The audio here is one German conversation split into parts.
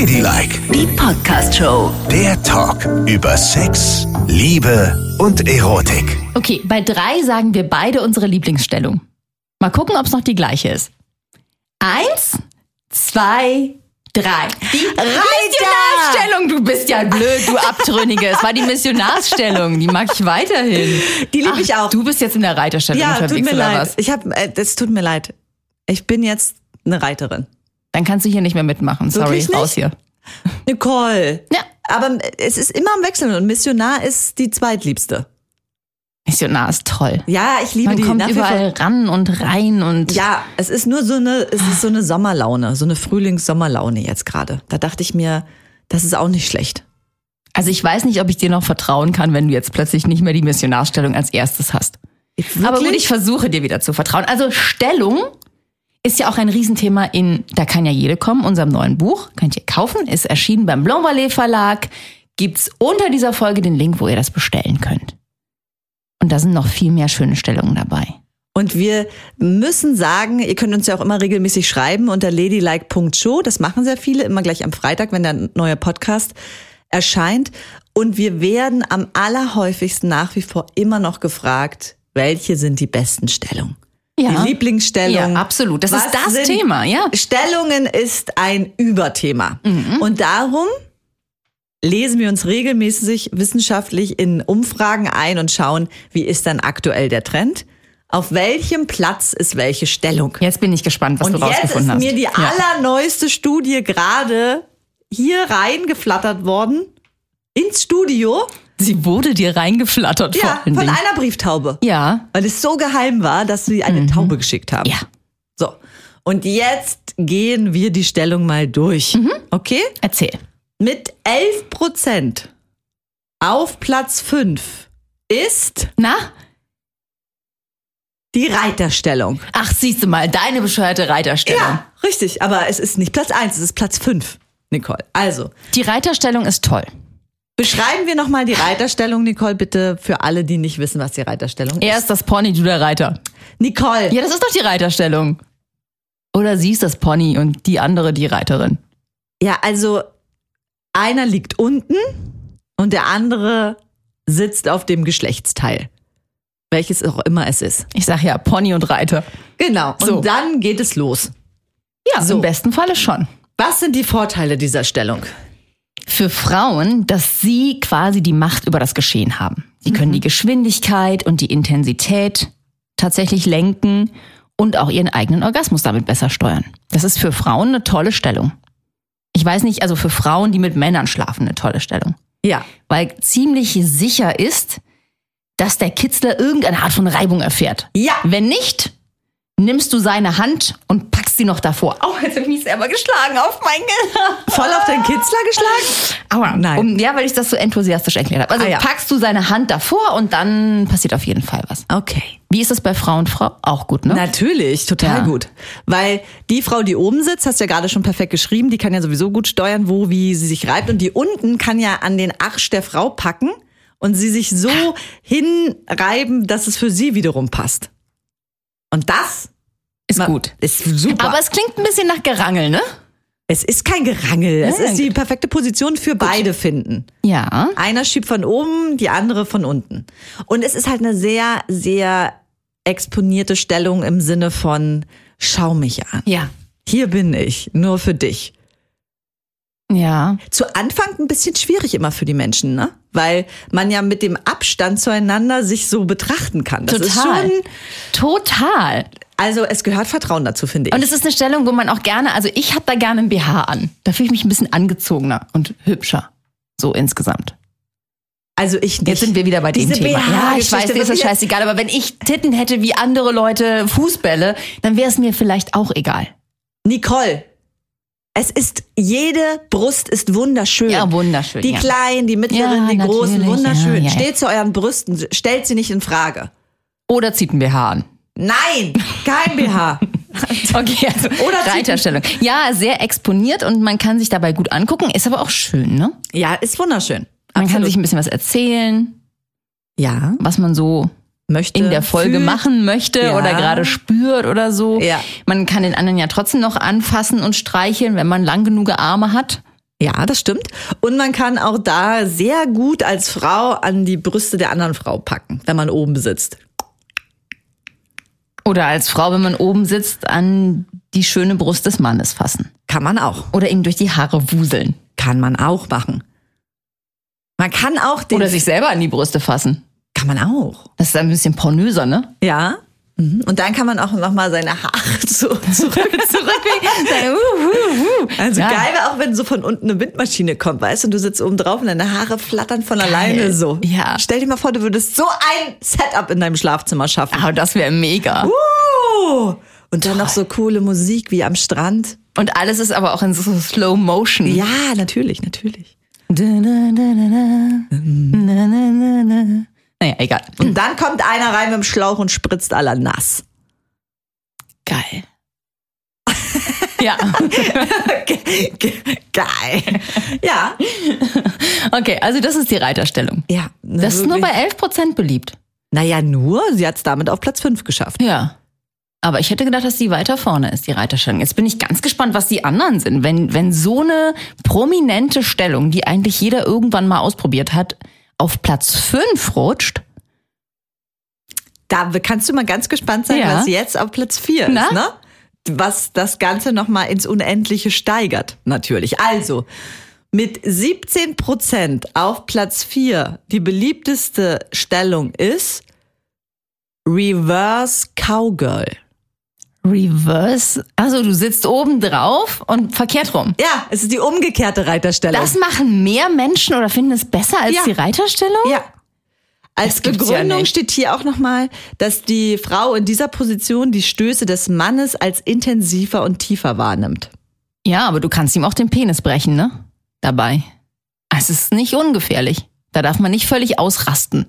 Ladylike, Die Podcast-Show. der Talk über Sex, Liebe und Erotik. Okay, bei drei sagen wir beide unsere Lieblingsstellung. Mal gucken, ob es noch die gleiche ist. Eins, zwei, drei. Die Missionarstellung. Du bist ja blöd, du Abtrünnige. Es war die Missionarstellung. Die mag ich weiterhin. Die lieb Ach, ich auch. Du bist jetzt in der Reiterstellung Ja, tut unterwegs mir oder leid. was? Ich hab, äh, das tut mir leid. Ich bin jetzt eine Reiterin. Dann kannst du hier nicht mehr mitmachen. Sorry, Wirklich raus hier. Nicole. Ja. Aber es ist immer am Wechseln und Missionar ist die zweitliebste. Missionar ist toll. Ja, ich liebe Man die kommt wie vor. überall ran und rein und Ja, es ist nur so eine, es ist so eine Sommerlaune, so eine Frühlings-Sommerlaune jetzt gerade. Da dachte ich mir, das ist auch nicht schlecht. Also ich weiß nicht, ob ich dir noch vertrauen kann, wenn du jetzt plötzlich nicht mehr die Missionarstellung als erstes hast. Aber gut, ich versuche dir wieder zu vertrauen. Also Stellung ist ja auch ein Riesenthema in Da kann ja jede kommen, unserem neuen Buch. Könnt ihr kaufen, ist erschienen beim Blanc Ballet Verlag. Gibt's unter dieser Folge den Link, wo ihr das bestellen könnt. Und da sind noch viel mehr schöne Stellungen dabei. Und wir müssen sagen, ihr könnt uns ja auch immer regelmäßig schreiben unter ladylike.show. Das machen sehr viele, immer gleich am Freitag, wenn der neue Podcast erscheint. Und wir werden am allerhäufigsten nach wie vor immer noch gefragt, welche sind die besten Stellungen? Ja. Die Lieblingsstellung. Ja, absolut. Das Was ist das sind- Thema, ja. Stellungen ist ein Überthema. Mhm. Und darum lesen wir uns regelmäßig wissenschaftlich in Umfragen ein und schauen, wie ist dann aktuell der Trend? Auf welchem Platz ist welche Stellung? Jetzt bin ich gespannt, was und du jetzt ist rausgefunden hast. mir die Ja. allerneueste Studie gerade hier reingeflattert worden ins Studio. Sie wurde dir reingeflattert vor Ja, von Dingen. einer Brieftaube. Ja. Weil es so geheim war, dass sie eine Taube geschickt haben. Mhm. Ja. So. Und jetzt gehen wir die Stellung mal durch. Mhm. Okay? Erzähl. Mit 11 Prozent auf Platz 5 ist Na? die Reiterstellung. Ach, siehst du mal, deine bescheuerte Reiterstellung. Ja, richtig. Aber es ist nicht Platz 1, es ist Platz 5, Nicole. Also, Die Reiterstellung ist toll. Beschreiben wir nochmal die Reiterstellung, Nicole, bitte für alle, die nicht wissen, was die Reiterstellung Er ist. ist das Pony, du der Reiter. Nicole, Ja, das ist doch die Reiterstellung. Oder sie ist das Pony und die andere die Reiterin. ja, also einer liegt unten und der andere sitzt auf dem Geschlechtsteil. Welches auch immer es ist. Ich sag ja Pony und Reiter. Genau. Und So. dann geht es los. Ja, So. im besten Falle schon. Was sind die Vorteile dieser Stellung? Für Frauen, dass sie quasi die Macht über das Geschehen haben. Sie können die Geschwindigkeit und die Intensität tatsächlich lenken und auch ihren eigenen Orgasmus damit besser steuern. Das ist für Frauen eine tolle Stellung. Ich weiß nicht, also für Frauen, die mit Männern schlafen, eine tolle Stellung. Ja. weil ziemlich sicher ist, dass der Kitzler irgendeine Art von Reibung erfährt. Ja. Wenn nicht, nimmst du seine Hand und packst sie noch davor. Au, jetzt habe ich mich selber geschlagen auf mein Gehirn. Voll auf den Kitzler geschlagen? Aua. Nein. Um, ja, weil ich das so enthusiastisch erklärt habe. Also Ah, ja. packst du seine Hand davor und dann passiert auf jeden Fall was. Okay. Wie ist das bei Frau und Frau? Auch gut, ne? Natürlich, total Ja. gut. Weil die Frau, die oben sitzt, hast du ja gerade schon perfekt geschrieben, die kann ja sowieso gut steuern, wo, wie sie sich reibt. Und die unten kann ja an den Arsch der Frau packen und sie sich so hinreiben, dass es für sie wiederum passt. Und das ist gut. ist super. Aber es klingt ein bisschen nach Gerangel, ne? es ist kein Gerangel. Es Ja, ist die perfekte Position für beide finden. Ja. Einer schiebt von oben, die andere von unten. Und es ist halt eine sehr, sehr exponierte Stellung im Sinne von, schau mich an. Ja. Hier bin ich, nur für dich. Ja. Zu Anfang ein bisschen schwierig immer für die Menschen, ne? Weil man ja mit dem Abstand zueinander sich so betrachten kann. Das ist Total. schon, Total. Also es gehört Vertrauen dazu, finde ich. Und es ist eine Stellung, wo man auch gerne, also ich habe da gerne ein BH an. Da fühle ich mich ein bisschen angezogener und hübscher. So insgesamt. also ich nicht. Jetzt sind wir wieder bei dem Diese Thema. Ja, ich weiß, dir ist das scheißegal, aber wenn ich Titten hätte wie andere Leute Fußbälle, dann wäre es mir vielleicht auch egal. Nicole, es ist, jede Brust ist wunderschön. Ja, wunderschön, Die ja. kleinen, die mittleren, Ja, die großen, wunderschön. ja. Steht zu euren Brüsten, stellt sie nicht in Frage. Oder zieht ein BH an. Nein, kein BH. Okay, also Oder Reiterstellung. Ja, sehr exponiert und man kann sich dabei gut angucken, ist aber auch schön, ne? ja, ist wunderschön. Man kann sich ein bisschen was erzählen, ja, was man so möchte in der Folge fühlt. machen möchte Ja. oder gerade spürt oder so. Ja. Man kann den anderen ja trotzdem noch anfassen und streicheln, wenn man lang genug Arme hat. Ja, das stimmt. Und man kann auch da sehr gut als Frau an die Brüste der anderen Frau packen, wenn man oben sitzt. Oder als Frau, wenn man oben sitzt, an die schöne Brust des Mannes fassen. Kann man auch. Oder ihm durch die Haare wuseln. Kann man auch machen. Man kann auch den. Oder sich selber an die Brüste fassen. Kann man auch. Das ist ein bisschen pornöser, ne? Ja. Mhm. Und dann kann man auch nochmal seine Haare so zurück, zurücklegen. also ja. geil wäre auch, wenn so von unten eine Windmaschine kommt, weißt du, und du sitzt oben drauf und deine Haare flattern von geil. alleine so. Ja. Stell dir mal vor, du würdest so ein Setup in deinem Schlafzimmer schaffen. Aber das wäre mega. Uh. Und dann Toll. noch so coole Musik wie am Strand. Und alles ist aber auch in so Slow Motion. Ja, natürlich, natürlich. Naja, egal. Und dann kommt einer rein mit dem Schlauch und spritzt aller nass. Geil. ja. Geil. Ja. Okay, also das ist die Reiterstellung. Ja. Das ist nur bei 11 Prozent beliebt. Naja, nur. Sie hat es damit auf Platz 5 geschafft. Ja. Aber ich hätte gedacht, dass die weiter vorne ist, die Reiterstellung. Jetzt bin ich ganz gespannt, was die anderen sind. Wenn, wenn so eine prominente Stellung, die eigentlich jeder irgendwann mal ausprobiert hat, auf Platz 5 rutscht. Da kannst du mal ganz gespannt sein, ja. was jetzt auf Platz 4 ist, ne? Was das Ganze nochmal ins Unendliche steigert, natürlich. Also, mit 17 Prozent auf Platz 4 die beliebteste Stellung ist Reverse Cowgirl. Reverse? Also du sitzt oben drauf und verkehrt rum. Ja, es ist die umgekehrte Reiterstellung. Das machen mehr Menschen oder finden es besser als ja. die Reiterstellung? Ja. Als Begründung ja steht hier auch nochmal, dass die Frau in dieser Position die Stöße des Mannes als intensiver und tiefer wahrnimmt. Ja, aber du kannst ihm auch den Penis brechen, ne? Dabei. Es ist nicht ungefährlich. Da darf man nicht völlig ausrasten.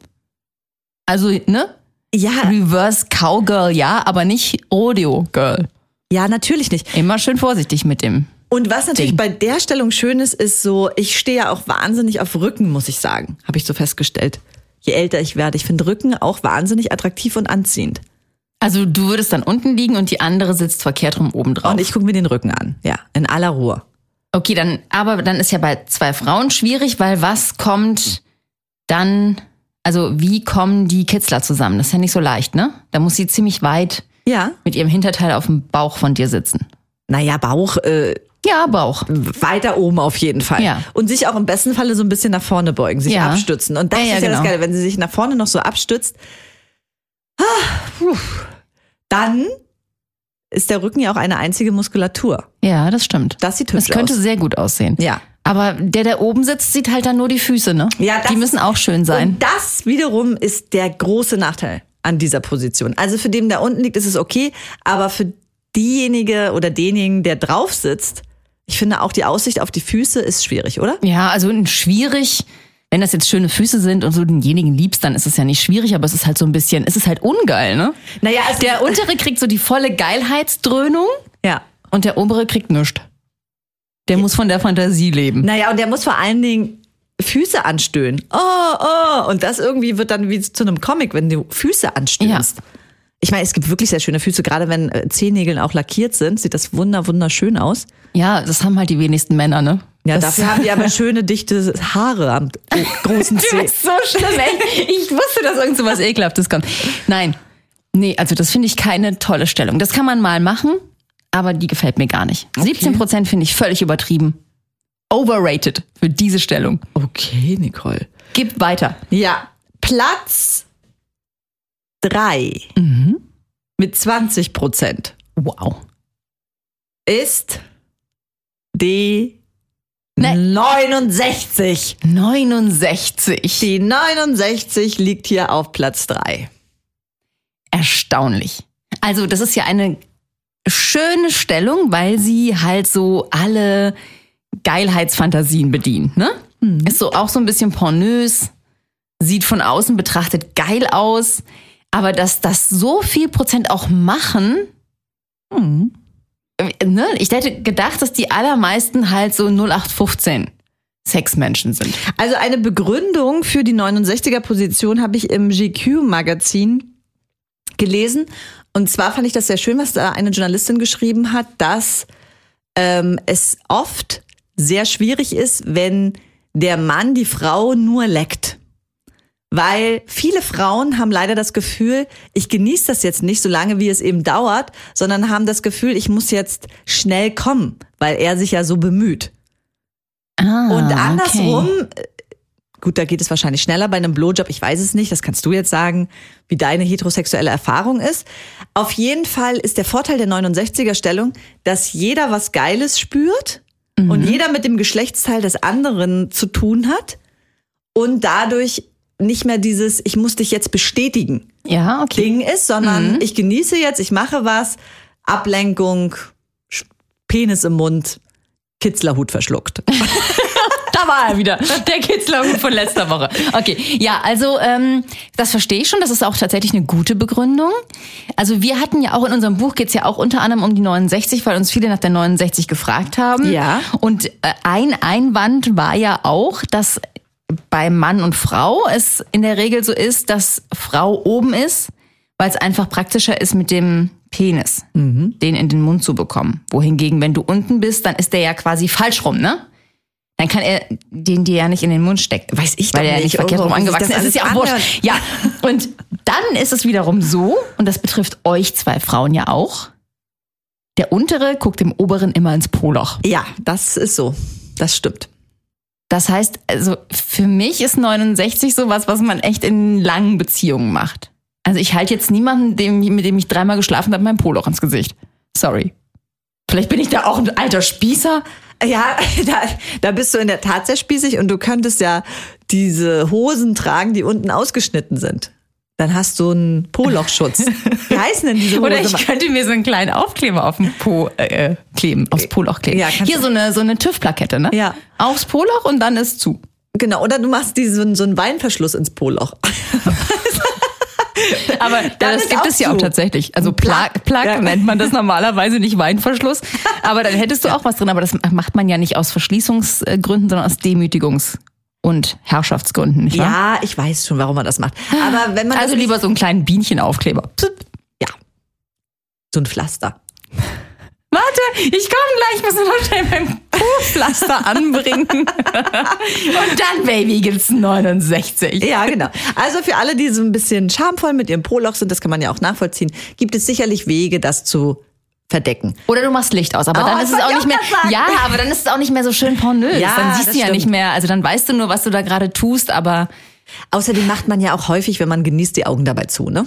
Also, ne? Ja. Reverse Cowgirl, ja, aber nicht Rodeo Girl. Ja, natürlich nicht. Immer schön vorsichtig mit dem. Und was natürlich Ding. bei der Stellung schön ist, ist so, ich stehe ja auch wahnsinnig auf Rücken, muss ich sagen. Habe ich so festgestellt. Je älter ich werde. Ich finde Rücken auch wahnsinnig attraktiv und anziehend. Also du würdest dann unten liegen und die andere sitzt verkehrt rum oben drauf. Und ich gucke mir den Rücken an. Ja, in aller Ruhe. Okay, dann, aber dann ist ja bei zwei Frauen schwierig, weil was kommt dann also wie kommen die Kitzler zusammen? Das ist ja nicht so leicht, ne? Da muss sie ziemlich weit ja. mit ihrem Hinterteil auf dem Bauch von dir sitzen. Naja, Bauch. Äh, ja, Bauch. Weiter oben auf jeden Fall. Ja. Und sich auch im besten Falle so ein bisschen nach vorne beugen, sich ja. abstützen. Und das ja, ist ja genau. das Geile, wenn sie sich nach vorne noch so abstützt. Ah, dann ist der Rücken ja auch eine einzige Muskulatur. Ja, das stimmt. Das sieht hübsch aus. Das könnte aus. sehr gut aussehen. Ja. Aber der, der oben sitzt, sieht halt dann nur die Füße, ne? Ja, das, die müssen auch schön sein. Und das wiederum ist der große Nachteil an dieser Position. Also für den, der unten liegt, ist es okay, aber für diejenige oder denjenigen, der drauf sitzt, ich finde auch die Aussicht auf die Füße ist schwierig, oder? Ja, also schwierig. Wenn das jetzt schöne Füße sind und du denjenigen liebst, dann ist es ja nicht schwierig, aber es ist halt so ein bisschen, es ist halt ungeil, ne? Naja, also der untere kriegt so die volle Geilheitsdröhnung. Ja. Und der obere kriegt nichts. Der muss von der Fantasie leben. Naja, und der muss vor allen Dingen Füße anstöhnen. Oh, oh. Und das irgendwie wird dann wie zu einem Comic, wenn du Füße anstöhnst. Ja. Ich meine, es gibt wirklich sehr schöne Füße, gerade wenn äh, Zehennägeln auch lackiert sind, sieht das wunder wunderschön aus. Ja, das haben halt die wenigsten Männer, ne? Ja, das dafür haben die aber schöne, dichte Haare am großen Zeh. du bist so schlimm, ey. Ich wusste, dass irgend so was Ekelhaftes kommt. Nein. Nee, also das finde ich keine tolle Stellung. Das kann man mal machen, aber die gefällt mir gar nicht. Okay. 17 Prozent finde ich völlig übertrieben. Overrated für diese Stellung. Okay, Nicole. Gib weiter. Ja, Platz drei mhm. mit 20 Prozent. Wow. Ist die nee. 69. 69. Die 69 liegt hier auf Platz drei. Erstaunlich. Also, das ist ja eine schöne Stellung, weil sie halt so alle Geilheitsfantasien bedient, ne? Mhm. Ist so auch so ein bisschen pornös, sieht von außen betrachtet geil aus, aber dass das so viel Prozent auch machen, mhm. ne? Ich hätte gedacht, dass die allermeisten halt so 0815 Sexmenschen sind. Also eine Begründung für die 69er Position habe ich im GQ Magazin gelesen und zwar fand ich das sehr schön, was da eine Journalistin geschrieben hat, dass ähm, es oft sehr schwierig ist, wenn der Mann die Frau nur leckt. Weil viele Frauen haben leider das Gefühl, ich genieße das jetzt nicht so lange, wie es eben dauert, sondern haben das Gefühl, ich muss jetzt schnell kommen, weil er sich ja so bemüht. Ah, Und andersrum, Okay. Gut, da geht es wahrscheinlich schneller bei einem Blowjob, ich weiß es nicht, das kannst du jetzt sagen, wie deine heterosexuelle Erfahrung ist. Auf jeden Fall ist der Vorteil der 69er Stellung, dass jeder was Geiles spürt und jeder mit dem Geschlechtsteil des anderen zu tun hat und dadurch nicht mehr dieses, ich muss dich jetzt bestätigen. Ja, okay. Ding ist, sondern ich genieße jetzt, ich mache was, Ablenkung, Penis im Mund, Kitzlerhut verschluckt. Da war er wieder, der Kitzlerhut von letzter Woche. Okay, ja, also ähm, das verstehe ich schon. Das ist auch tatsächlich eine gute Begründung. Also wir hatten ja auch in unserem Buch geht's ja auch unter anderem um die 69, weil uns viele nach der 69 gefragt haben. Ja. Und äh, ein Einwand war ja auch, dass bei Mann und Frau es in der Regel so ist, dass Frau oben ist, weil es einfach praktischer ist mit dem Penis, den in den Mund zu bekommen. Wohingegen, wenn du unten bist, dann ist der ja quasi falsch rum, ne? Dann kann er den dir ja nicht in den Mund stecken. Weiß ich weil doch er nicht, nicht verkehrt rum warum sich angewachsen ist. Ist ja auch wurscht. Ja, und dann ist es wiederum so, und das betrifft euch zwei Frauen ja auch, der untere guckt dem oberen immer ins Poloch. Ja, das ist so. Das stimmt. Das heißt, also für mich ist 69 sowas, was man echt in langen Beziehungen macht. Also ich halte jetzt niemanden, dem, mit dem ich dreimal geschlafen habe, mein Poloch ins Gesicht. Sorry. Vielleicht bin ich da auch ein alter Spießer. Ja, da, da bist du in der Tat sehr spießig und du könntest ja diese Hosen tragen, die unten ausgeschnitten sind. Dann hast du einen Polochschutz. Wie heißen denn diese Hosen? Oder ich könnte mir so einen kleinen Aufkleber auf den Po äh, kleben, aufs Poloch kleben. Ja, Hier so eine, so eine TÜV-Plakette, ne? Ja. Aufs Poloch und dann ist zu. Genau, oder du machst diesen, so einen Weinverschluss ins Poloch. Aber Dann das gibt es ja auch tatsächlich. Also Plug, Plug. Ja. nennt man das normalerweise nicht Weinverschluss. Aber dann hättest du auch was drin. Aber das macht man ja nicht aus Verschließungsgründen, sondern aus Demütigungs- und Herrschaftsgründen. Nicht wahr? Ja, ich weiß schon, warum man das macht. Aber wenn man Also lieber so einen kleinen Bienchenaufkleber. ja, so ein Pflaster. Warte, ich komme gleich, muss nur noch schnell mein Po-Pflaster anbringen. und dann, Baby, gibt's 69. Ja, genau. Also für alle, die so ein bisschen schamvoll mit ihrem Poloch sind, das kann man ja auch nachvollziehen, gibt es sicherlich Wege, das zu verdecken. Oder du machst Licht aus, aber Oh, dann ist es auch nicht ich mehr. sagen. Ja, aber dann ist es auch nicht mehr so schön pornös. Ja, dann siehst du ja stimmt. nicht mehr. Also dann weißt du nur, was du da gerade tust, aber Außerdem macht man ja auch häufig, wenn man genießt, die Augen dabei zu, ne?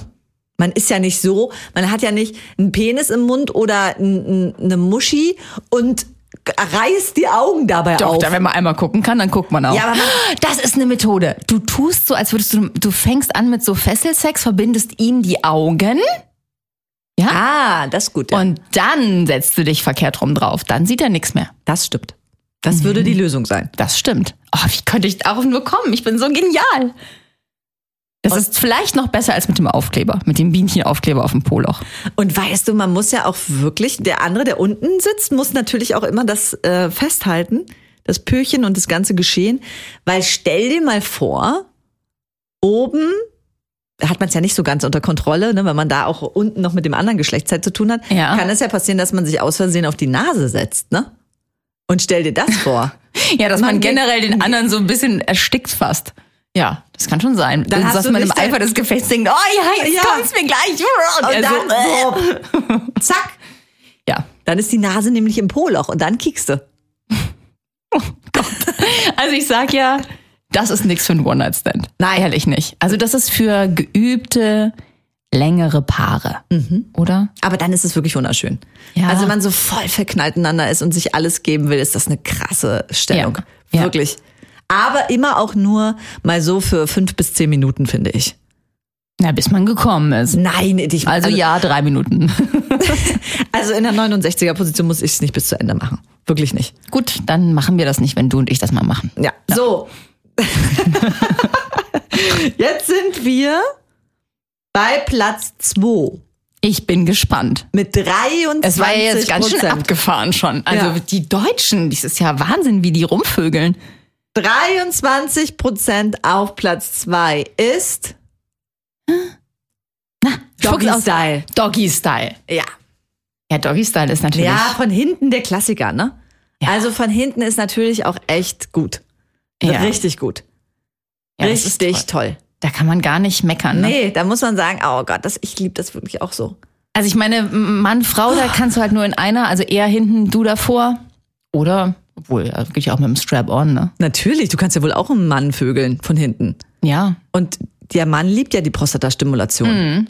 Man ist ja nicht so, man hat ja nicht einen Penis im Mund oder eine Muschi und reißt die Augen dabei doch, auf. da, wenn man einmal gucken kann, dann guckt man auch. Ja, aber man- das ist eine Methode. Du tust so, als würdest du, du fängst an mit so Fesselsex, verbindest ihm die Augen. Ja. ah, das ist gut. Ja. Und dann setzt du dich verkehrt rum drauf. Dann sieht er nichts mehr. das stimmt. Das würde die Lösung sein. Das stimmt. Oh, wie könnte ich darauf nur kommen? Ich bin so genial. Das ist vielleicht noch besser als mit dem Aufkleber, mit dem Bienchenaufkleber auf dem Poloch. Und weißt du, man muss ja auch wirklich, der andere, der unten sitzt, muss natürlich auch immer das äh, festhalten, das Pöchen und das ganze Geschehen. Weil stell dir mal vor, oben hat man es ja nicht so ganz unter Kontrolle, ne, wenn man da auch unten noch mit dem anderen Geschlechtszeit zu tun hat, Ja. kann es ja passieren, dass man sich aus Versehen auf die Nase setzt, ne? Und stell dir das vor. Ja, dass man, Man generell den anderen so ein bisschen erstickt fast. Ja, das kann schon sein. Dann hast dass du man im Eifer des Gefechts denkt, oh ja, jetzt Ja. kommt's mir gleich. Und, Und er so, äh. dann so, zack, Ja, dann ist die Nase nämlich im Poloch und dann kiekst du. also ich sag ja, das ist nichts für ein One-Night-Stand. Nein. Ehrlich nicht. Also das ist für geübte, längere Paare. Oder? Aber dann ist es wirklich wunderschön. Ja. Also wenn man so voll verknallt ineinander ist und sich alles geben will, ist das eine krasse Stellung. Ja. Ja. Aber immer auch nur mal so für fünf bis zehn Minuten, finde ich. Na, bis man gekommen ist. Nein, ich, Also ja, drei Minuten. Also in der 69er Position muss ich es nicht bis zu Ende machen. Wirklich nicht. Gut, dann machen wir das nicht, wenn du und ich das mal machen. Ja. So. Jetzt sind wir bei Platz 2 Ich bin gespannt. mit 23 Es war ja jetzt ganz schön abgefahren schon. Also Ja. die Deutschen, das ist ja Wahnsinn, wie die rumvögeln. 23 Prozent auf Platz 2 ist Na, Doggy. Style. Doggy Style. Ja. Ja, Doggy Style ist natürlich. Ja, von hinten der Klassiker, ne? Ja. Also von hinten ist natürlich auch echt gut. Ja. Richtig gut. Ja, Richtig toll. Da kann man gar nicht meckern. Ne? Nee, da muss man sagen, oh Gott, das, ich liebe das wirklich auch so. Also ich meine, Mann, Frau, da kannst du halt nur in einer, also eher hinten, du davor. Oder, obwohl, also geht ja auch mit dem Strap-on, ne? Natürlich, du kannst ja wohl auch einen Mann vögeln von hinten. Ja. Und der Mann liebt ja die Prostatastimulation.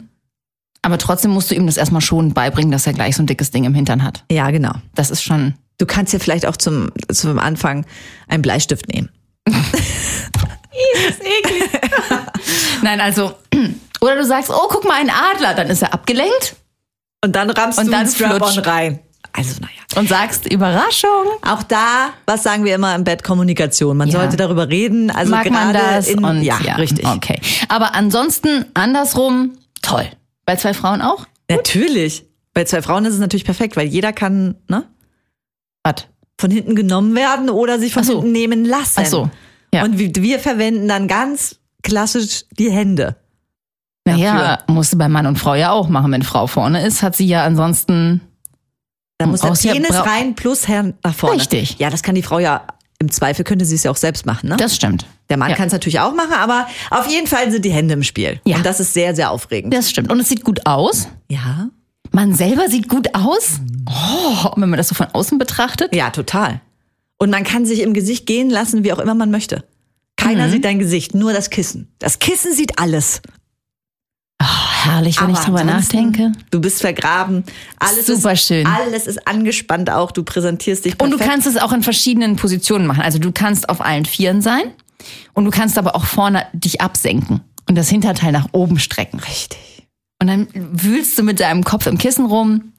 Aber trotzdem musst du ihm das erstmal schon beibringen, dass er gleich so ein dickes Ding im Hintern hat. Ja, genau. Das ist schon. Du kannst ja vielleicht auch zum, zum Anfang einen Bleistift nehmen. Nein, also. Oder du sagst, oh, guck mal, ein Adler, dann ist er abgelenkt Und dann rammst Und du dann Strap-on rein. Also, naja. und sagst, Überraschung. Auch da, was sagen wir immer im Bett? Kommunikation. Man Ja. sollte darüber reden. Also Mag man gerade das? in, und ja, richtig. Okay. Aber ansonsten andersrum, toll. Bei zwei Frauen auch? Natürlich. Bei zwei Frauen ist es natürlich perfekt, weil jeder kann ne, Was? von hinten genommen werden oder sich von so. hinten nehmen lassen. Ach so. Ja. Und wir, wir verwenden dann ganz klassisch die Hände. Naja, musste bei Mann und Frau ja auch machen. Wenn Frau vorne ist, hat sie ja ansonsten. Da muss der Penis rein plus Herrn nach vorne. Richtig. Ja, das kann die Frau ja, im Zweifel könnte sie es ja auch selbst machen. Ne? Das stimmt. Der Mann ja. kann es natürlich auch machen, aber auf jeden Fall sind die Hände im Spiel. Ja. Und das ist sehr, sehr aufregend. Das stimmt. Und es sieht gut aus. Ja. Man selber sieht gut aus. Oh, wenn man das so von außen betrachtet. Ja, total. Und man kann sich im Gesicht gehen lassen, wie auch immer man möchte. Keiner Mhm. sieht dein Gesicht, nur das Kissen. Das Kissen sieht alles. Herrlich, wenn ich Aber drüber ansonsten, nachdenke. Du bist vergraben. Alles Super ist, schön. Alles ist angespannt auch. Du präsentierst dich Und perfekt. du kannst es auch in verschiedenen Positionen machen. Also du kannst auf allen Vieren sein und du kannst aber auch vorne dich absenken und das Hinterteil nach oben strecken. Richtig. Und dann wühlst du mit deinem Kopf im Kissen rum,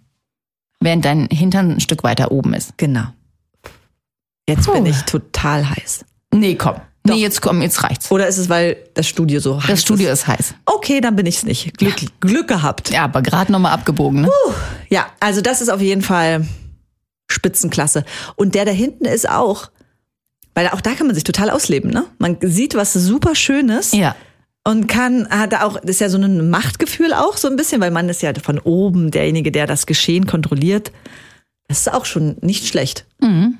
während dein Hintern ein Stück weiter oben ist. Genau. Jetzt Puh. bin ich total heiß. Nee, komm. Nee, jetzt komm, jetzt reicht's. Oder ist es, weil das Studio so heiß Das Studio ist? ist heiß. Okay, dann bin ich's nicht. Glück, Glück gehabt. Ja, aber gerade nochmal abgebogen, ne? Ja, also das ist auf jeden Fall Spitzenklasse. Und der da hinten ist auch, weil auch da kann man sich total ausleben, ne? Man sieht was super Schönes Ja. und kann, hat auch, das ist ja so ein Machtgefühl auch so ein bisschen, weil man ist ja von oben derjenige, der das Geschehen kontrolliert. Das ist auch schon nicht schlecht. Mhm.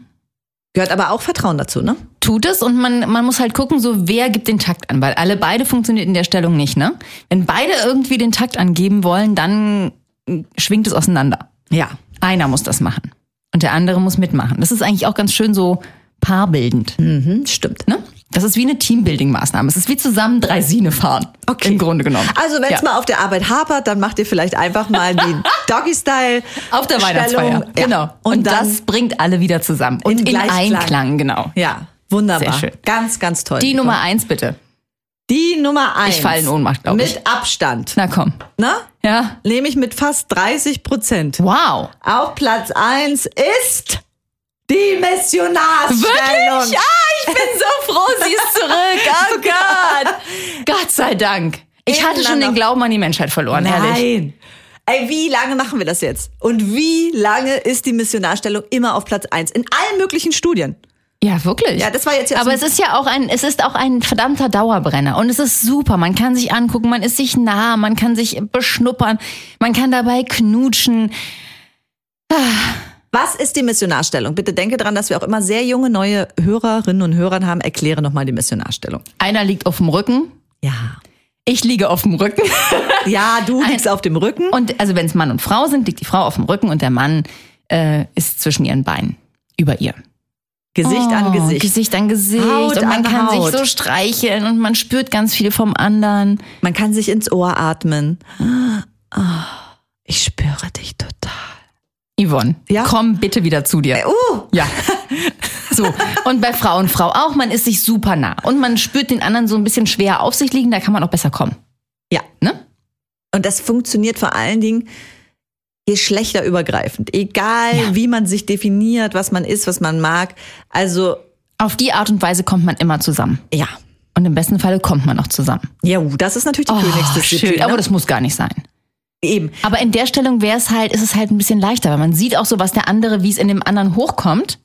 Gehört aber auch Vertrauen dazu, ne? Tut es und man, man muss halt gucken, so wer gibt den Takt an, weil alle beide funktioniert in der Stellung nicht, ne? Wenn beide irgendwie den Takt angeben wollen, dann schwingt es auseinander. Ja. Einer muss das machen und der andere muss mitmachen. Das ist eigentlich auch ganz schön so paarbildend, Mhm, stimmt. ne? Das ist wie eine Teambuilding-Maßnahme. Es ist wie zusammen drei Sine fahren. Okay. Im Grunde genommen. Also wenn es Ja. mal auf der Arbeit hapert, dann macht ihr vielleicht einfach mal die Doggy-Style. Auf der Weihnachtsfeier. Ja. Genau. Und, Und, das bringt alle wieder zusammen. Und in in. Einklang, genau. ja, wunderbar. Sehr schön. Ganz, ganz toll. Die Nummer eins bitte. Die Nummer eins. Ich fall in Ohnmacht, glaub ich. Mit Abstand. Na komm. Ne? Ja. Nämlich mit fast 30 Prozent. Wow. Auf Platz eins ist die Missionarstellung. Wirklich? Ah, ich bin so froh, sie ist zurück. Oh Gott. Gott sei Dank. Ich hatte schon den Glauben an die Menschheit verloren. Nein. Ey, wie lange machen wir das jetzt? Und wie lange ist die Missionarstellung immer auf Platz eins In allen möglichen Studien. Ja, wirklich. Ja, das war jetzt- jetzt Aber es ist ja auch ein, es ist auch ein verdammter Dauerbrenner. Und es ist super. Man kann sich angucken, man ist sich nah, man kann sich beschnuppern, man kann dabei knutschen. Was ist die Missionarstellung? Bitte denke dran, dass wir auch immer sehr junge neue Hörerinnen und Hörer haben. Erkläre nochmal die Missionarstellung. Einer liegt auf dem Rücken, Ja. ich liege auf dem Rücken. Ja, du liegst auf dem Rücken. Und also wenn es Mann und Frau sind, liegt die Frau auf dem Rücken und der Mann äh, ist zwischen ihren Beinen. Über ihr. Gesicht an Oh, Gesicht. Gesicht an Gesicht. Haut und man an kann Haut. sich so streicheln und man spürt ganz viel vom anderen. Man kann sich ins Ohr atmen. Ah, Ich spüre dich total. Yvonne, Ja? komm bitte wieder zu dir. Uh, Ja. So. Und bei Frau und Frau auch, man ist sich super nah. Und man spürt den anderen so ein bisschen schwer auf sich liegen, da kann man auch besser kommen. ja. Ne? Und das funktioniert vor allen Dingen geschlechterübergreifend. Egal, Ja. wie man sich definiert, was man ist, was man mag. Also, Auf die Art und Weise kommt man immer zusammen. ja. Und im besten Falle kommt man auch zusammen. Ja, uh, das ist natürlich die Königsdisziplin. Oh, schön. Aber ne? das muss gar nicht sein. Eben. Aber in der Stellung wäre es halt, ist es halt ein bisschen leichter, weil man sieht auch so, was der andere, wie es in dem anderen hochkommt.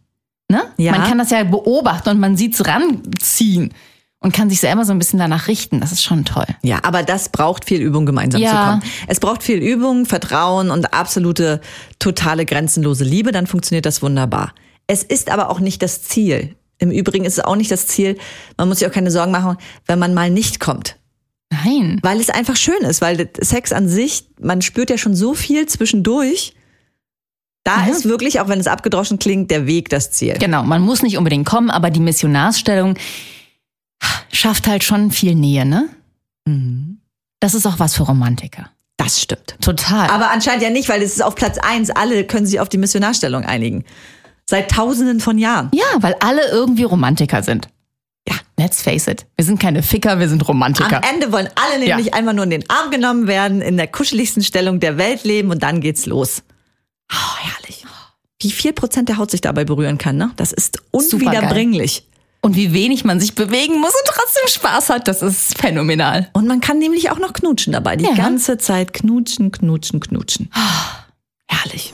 Ne? Ja. Man kann das ja beobachten und man sieht es ranziehen und kann sich selber so ein bisschen danach richten. Das ist schon toll. Ja, aber das braucht viel Übung, gemeinsam Ja. zu kommen. Es braucht viel Übung, Vertrauen und absolute, totale, grenzenlose Liebe, dann funktioniert das wunderbar. Es ist aber auch nicht das Ziel. Im Übrigen ist es auch nicht das Ziel. Man muss sich auch keine Sorgen machen, wenn man mal nicht kommt. Nein. Weil es einfach schön ist, weil Sex an sich, man spürt ja schon so viel zwischendurch. Da ja. ist wirklich, auch wenn es abgedroschen klingt, der Weg das Ziel. Genau, man muss nicht unbedingt kommen, aber die Missionarsstellung schafft halt schon viel Nähe, ne? Mhm. Das ist auch was für Romantiker. Das stimmt. Total. Aber anscheinend ja nicht, weil es ist auf Platz eins. Alle können sich auf die Missionarstellung einigen. Seit tausenden von Jahren. Ja, weil alle irgendwie Romantiker sind. Let's face it. Wir sind keine Ficker, wir sind Romantiker. Am Ende wollen alle nämlich ja. einmal nur in den Arm genommen werden, in der kuscheligsten Stellung der Welt leben und dann geht's los. Oh, herrlich. Wie viel Prozent der Haut sich dabei berühren kann, ne? Das ist unwiederbringlich. Und wie wenig man sich bewegen muss und trotzdem Spaß hat, das ist phänomenal. Und man kann nämlich auch noch knutschen dabei. Die ja. ganze Zeit knutschen, knutschen, knutschen. Oh, herrlich.